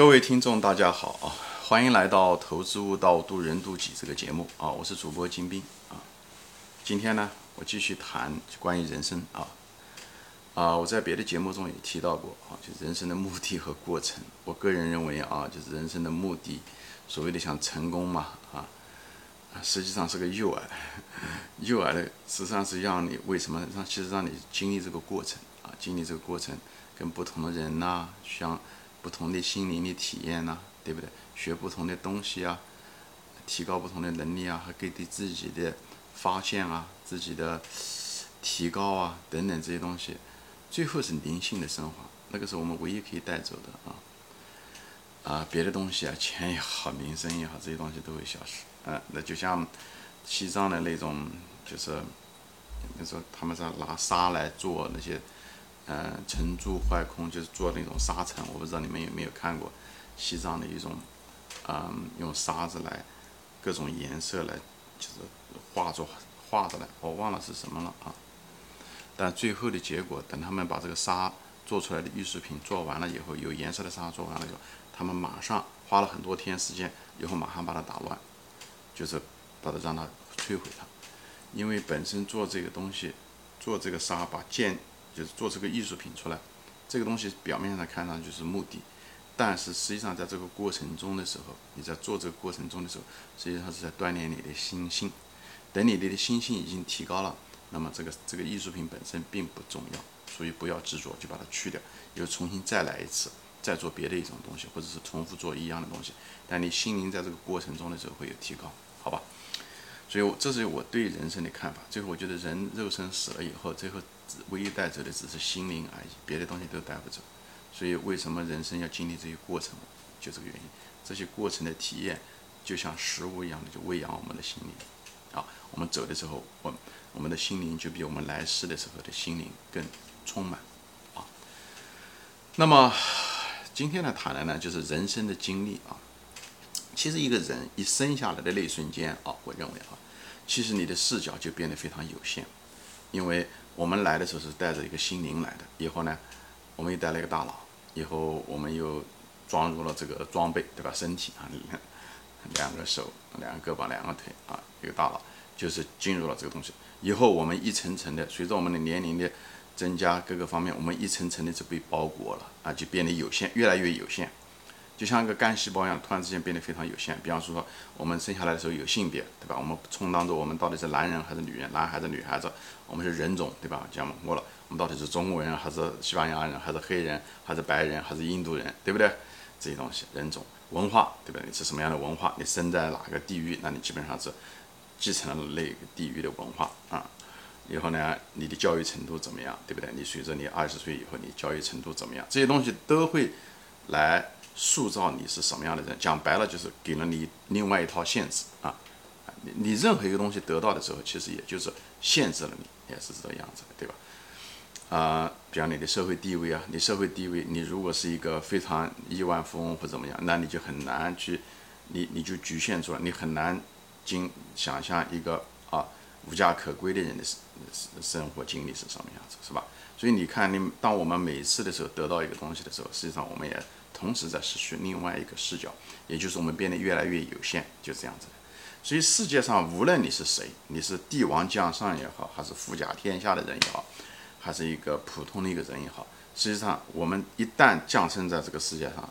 各位听众，大家好啊！欢迎来到《投资悟道，渡人渡己》这个节目啊！我是主播金兵啊。今天呢，我继续谈关于人生啊啊！我在别的节目中也提到过啊，就人生的目的和过程。我个人认为啊，就是人生的目的，所谓的想成功嘛啊，实际上是个诱饵，诱饵的实际上是让你为什么让其实让你经历这个过程啊，经历这个过程，跟不同的人呐相。不同的心灵的体验呐，对不对？学不同的东西啊，提高不同的能力啊，和给对自己的发现啊、自己的提高啊等等这些东西，最后是灵性的升华。那个是我们唯一可以带走的啊啊，别的东西啊，钱也好，名声也好，这些东西都会消失。嗯，那就像西藏的那种，就是你说他们是拿沙来做那些。嗯，成住坏空就是做那种沙尘，我不知道你们有没有看过西藏的一种，嗯，用沙子来各种颜色来就是画作画的来，我忘了是什么了啊。但最后的结果，等他们把这个沙做出来的艺术品做完了以后，有颜色的沙做完了以后，他们马上花了很多天时间，以后马上把它打乱，就是把它让它摧毁它，因为本身做这个东西，做这个沙把建。就是做这个艺术品出来，这个东西表面上看上去是目的，但是实际上在这个过程中的时候，你在做这个过程中的时候，实际上是在锻炼你的心性。等你的心性已经提高了，那么这个这个艺术品本身并不重要，所以不要执着，就把它去掉，又重新再来一次，再做别的一种东西，或者是重复做一样的东西。但你心灵在这个过程中的时候会有提高，好吧？所以我这是我对人生的看法。最后，我觉得人肉身死了以后，最后唯一带走的只是心灵而已，别的东西都带不走。所以，为什么人生要经历这些过程？就这个原因。这些过程的体验，就像食物一样的，就喂养我们的心灵。啊，我们走的时候，我我们的心灵就比我们来世的时候的心灵更充满。啊，那么今天呢，谈的呢，就是人生的经历啊。其实一个人一生下来的那一瞬间啊，我认为啊，其实你的视角就变得非常有限，因为我们来的时候是带着一个心灵来的，以后呢，我们又带了一个大脑，以后我们又装入了这个装备，对吧？身体啊，两个手、两个胳膊、两个腿啊，一个大脑，就是进入了这个东西。以后我们一层层的，随着我们的年龄的增加，各个方面，我们一层层的就被包裹了啊，就变得有限，越来越有限。就像一个干细胞一样，突然之间变得非常有限。比方说，我们生下来的时候有性别，对吧？我们充当着我们到底是男人还是女人，男孩子女孩子，我们是人种，对吧？讲过了，我们到底是中国人还是西班牙人，还是黑人，还是白人，还是印度人，对不对？这些东西，人种、文化，对不对？你是什么样的文化？你生在哪个地域？那你基本上是继承了那个地域的文化啊。以后呢，你的教育程度怎么样，对不对？你随着你二十岁以后，你教育程度怎么样？这些东西都会来。塑造你是什么样的人，讲白了就是给了你另外一套限制啊！你你任何一个东西得到的时候，其实也就是限制了你，也是这个样子，对吧？啊，比方你的社会地位啊，你社会地位，你如果是一个非常亿万富翁或怎么样，那你就很难去，你你就局限住了，你很难经想象一个啊无家可归的人的生生活经历是什么样子，是吧？所以你看，你当我们每次的时候得到一个东西的时候，实际上我们也。同时在失去另外一个视角，也就是我们变得越来越有限，就这样子的。所以世界上无论你是谁，你是帝王将相也好，还是富甲天下的人也好，还是一个普通的一个人也好，实际上我们一旦降生在这个世界上，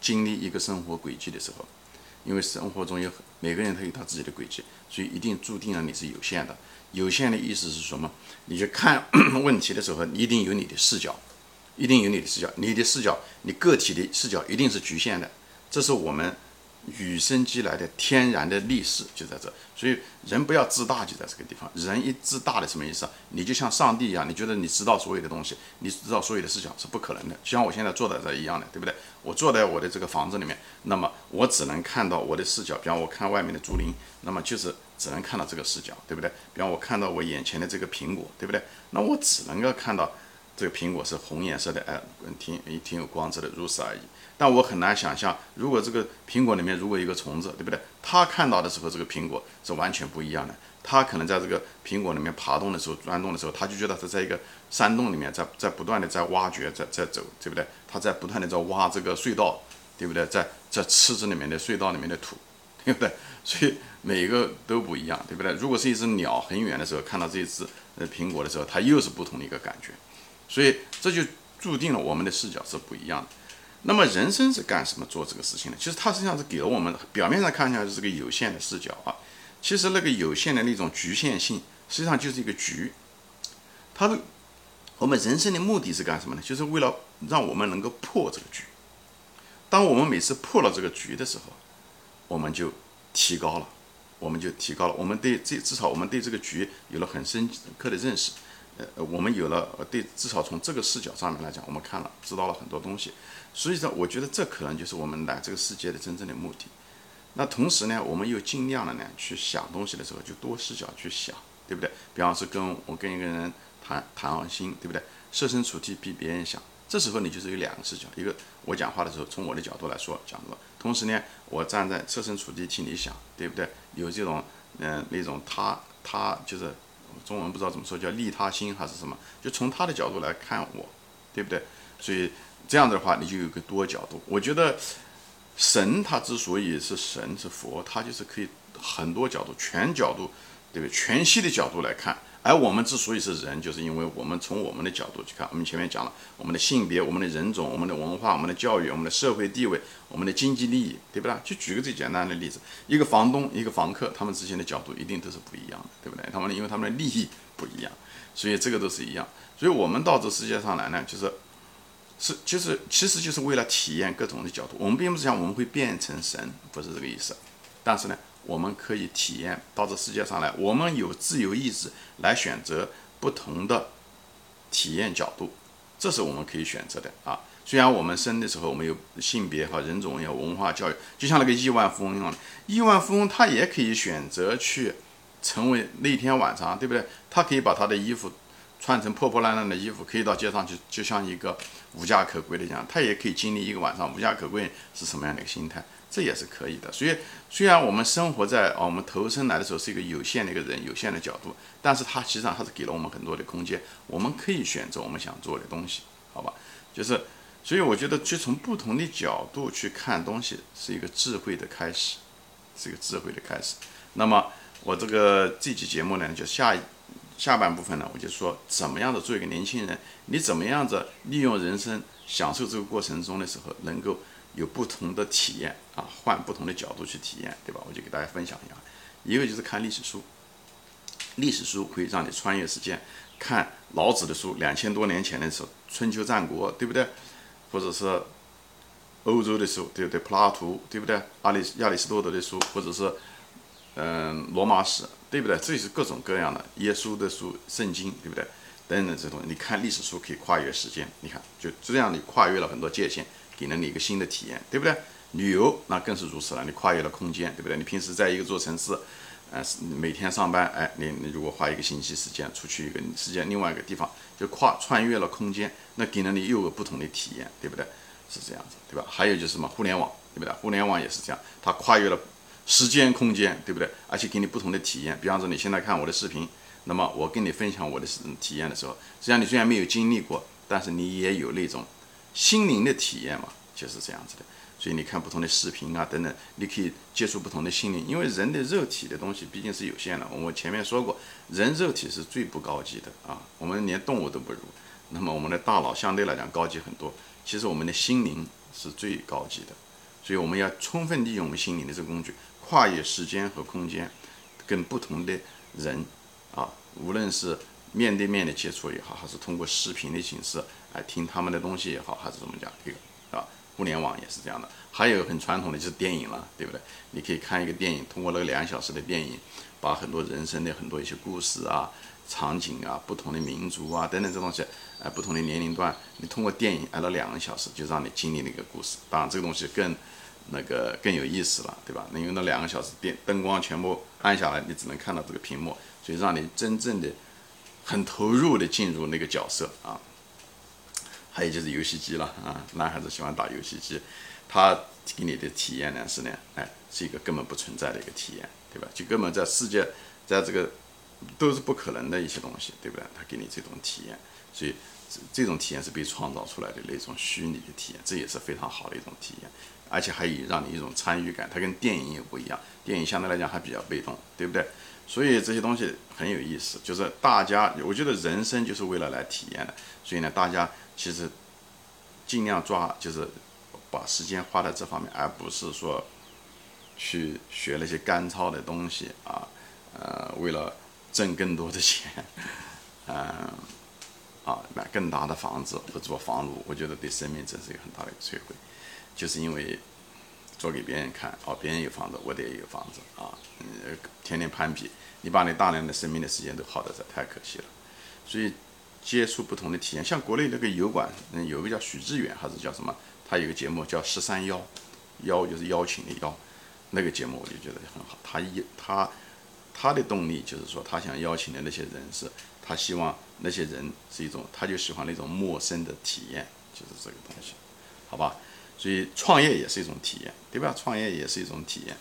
经历一个生活轨迹的时候，因为生活中有每个人他有他自己的轨迹，所以一定注定了你是有限的。有限的意思是什么？你去看 问题的时候，你一定有你的视角。一定有你的视角，你的视角，你个体的视角一定是局限的，这是我们与生俱来的天然的历史就在这。所以人不要自大，就在这个地方。人一自大的什么意思啊？你就像上帝一样，你觉得你知道所有的东西，你知道所有的视角是不可能的。就像我现在坐在这一样的，对不对？我坐在我的这个房子里面，那么我只能看到我的视角。比方我看外面的竹林，那么就是只能看到这个视角，对不对？比方我看到我眼前的这个苹果，对不对？那我只能够看到。这个苹果是红颜色的，哎，挺挺有光泽的，如此而已。但我很难想象，如果这个苹果里面如果一个虫子，对不对？它看到的时候，这个苹果是完全不一样的。它可能在这个苹果里面爬动的时候、钻动的时候，它就觉得它在一个山洞里面，在在不断的在挖掘，在在走，对不对？它在不断的在挖这个隧道，对不对？在在吃这里面的隧道里面的土，对不对？所以每一个都不一样，对不对？如果是一只鸟很远的时候看到这一只呃苹果的时候，它又是不同的一个感觉。所以这就注定了我们的视角是不一样的。那么人生是干什么做这个事情的？其实它实际上是给了我们表面上看起来是个有限的视角啊，其实那个有限的那种局限性，实际上就是一个局。它的我们人生的目的是干什么呢？就是为了让我们能够破这个局。当我们每次破了这个局的时候，我们就提高了，我们就提高了，我们对这至少我们对这个局有了很深刻的认识。呃，我们有了对，至少从这个视角上面来讲，我们看了知道了很多东西。所以说，我觉得这可能就是我们来这个世界的真正的目的。那同时呢，我们又尽量的呢去想东西的时候，就多视角去想，对不对？比方说，跟我跟一个人谈谈心，对不对？设身处地比别人想，这时候你就是有两个视角，一个我讲话的时候从我的角度来说讲的，同时呢，我站在设身处地替你想，对不对？有这种嗯那种他他就是。中文不知道怎么说，叫利他心还是什么？就从他的角度来看我，对不对？所以这样的话，你就有个多角度。我觉得神他之所以是神是佛，他就是可以很多角度、全角度，对不对？全息的角度来看。而我们之所以是人，就是因为我们从我们的角度去看。我们前面讲了，我们的性别、我们的人种、我们的文化、我们的教育、我们的社会地位、我们的经济利益，对不对？就举个最简单的例子，一个房东、一个房客，他们之间的角度一定都是不一样的，对不对？他们因为他们的利益不一样，所以这个都是一样。所以我们到这世界上来呢，就是是就是其实就是为了体验各种的角度。我们并不是讲我们会变成神，不是这个意思。但是呢。我们可以体验到这世界上来，我们有自由意志来选择不同的体验角度，这是我们可以选择的啊。虽然我们生的时候我们有性别和人种，有文化教育，就像那个亿万富翁一样，亿万富翁他也可以选择去成为那天晚上，对不对？他可以把他的衣服穿成破破烂烂的衣服，可以到街上去，就像一个无家可归的一样，他也可以经历一个晚上无家可归是什么样的一个心态。这也是可以的，所以虽然我们生活在啊，我们投生来的时候是一个有限的一个人，有限的角度，但是它实际上它是给了我们很多的空间，我们可以选择我们想做的东西，好吧？就是，所以我觉得去从不同的角度去看东西是一个智慧的开始，是一个智慧的开始。那么我这个这期节目呢，就下下半部分呢，我就说怎么样的做一个年轻人，你怎么样子利用人生，享受这个过程中的时候能够。有不同的体验啊，换不同的角度去体验，对吧？我就给大家分享一下，一个就是看历史书，历史书可以让你穿越时间，看老子的书，两千多年前的时候，春秋战国，对不对？或者是欧洲的书，对不对？柏拉图，对不对？阿里亚里士多德的书，或者是嗯罗马史，对不对？这是各种各样的耶稣的书，圣经，对不对？等等这东西，你看历史书可以跨越时间，你看就这样，你跨越了很多界限。给了你一个新的体验，对不对？旅游那更是如此了，你跨越了空间，对不对？你平时在一个座城市，呃，每天上班，哎，你你如果花一个星期时间出去一个世界另外一个地方，就跨穿越了空间，那给了你又有不同的体验，对不对？是这样子，对吧？还有就是什么互联网，对不对？互联网也是这样，它跨越了时间空间，对不对？而且给你不同的体验。比方说你现在看我的视频，那么我跟你分享我的体验的时候，实际上你虽然没有经历过，但是你也有那种。心灵的体验嘛，就是这样子的。所以你看不同的视频啊，等等，你可以接触不同的心灵。因为人的肉体的东西毕竟是有限的。我前面说过，人肉体是最不高级的啊，我们连动物都不如。那么我们的大脑相对来讲高级很多。其实我们的心灵是最高级的。所以我们要充分利用我们心灵的这个工具，跨越时间和空间，跟不同的人啊，无论是面对面的接触也好，还是通过视频的形式。听他们的东西也好，还是怎么讲？这个啊，互联网也是这样的。还有很传统的就是电影了，对不对？你可以看一个电影，通过那个两小时的电影，把很多人生的很多一些故事啊、场景啊、不同的民族啊等等这东西，哎，不同的年龄段，你通过电影按了两个小时，就让你经历那个故事。当然，这个东西更那个更有意思了，对吧？那因为那两个小时电灯光全部暗下来，你只能看到这个屏幕，所以让你真正的很投入的进入那个角色啊。还有就是游戏机了啊，男孩子喜欢打游戏机，他给你的体验呢是呢，哎，是一个根本不存在的一个体验，对吧？就根本在世界，在这个都是不可能的一些东西，对不对？他给你这种体验，所以这这种体验是被创造出来的那种虚拟的体验，这也是非常好的一种体验，而且还有让你一种参与感。它跟电影也不一样，电影相对来讲还比较被动，对不对？所以这些东西很有意思，就是大家，我觉得人生就是为了来体验的，所以呢，大家。其实尽量抓，就是把时间花在这方面，而不是说去学那些干操的东西啊，呃，为了挣更多的钱，嗯，啊，买更大的房子或做房奴，我觉得对生命真是一个很大的一个摧毁，就是因为做给别人看，哦，别人有房子，我得有房子啊，嗯，天天攀比，你把你大量的生命的时间都耗在这，太可惜了，所以。接触不同的体验，像国内那个油管，嗯，有个叫许志远还是叫什么，他有个节目叫十三邀，邀就是邀请的邀，那个节目我就觉得很好。他一他他的动力就是说，他想邀请的那些人是，他希望那些人是一种，他就喜欢那种陌生的体验，就是这个东西，好吧？所以创业也是一种体验，对吧？创业也是一种体验，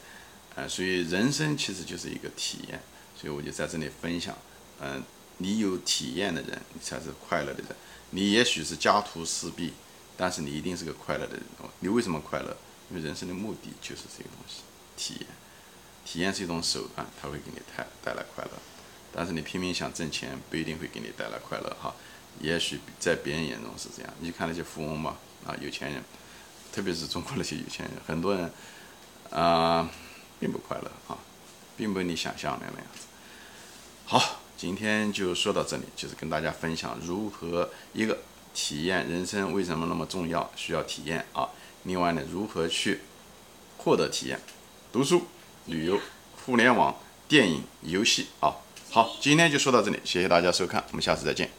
呃，所以人生其实就是一个体验，所以我就在这里分享，嗯。你有体验的人，你才是快乐的人。你也许是家徒四壁，但是你一定是个快乐的人。你为什么快乐？因为人生的目的就是这个东西，体验。体验是一种手段，它会给你带带来快乐。但是你拼命想挣钱，不一定会给你带来快乐哈。也许在别人眼中是这样。你看那些富翁嘛，啊，有钱人，特别是中国那些有钱人，很多人啊，并不快乐啊，并不你想象的那样子。好。今天就说到这里，就是跟大家分享如何一个体验人生为什么那么重要，需要体验啊。另外呢，如何去获得体验，读书、旅游、互联网、电影、游戏啊。好，今天就说到这里，谢谢大家收看，我们下次再见。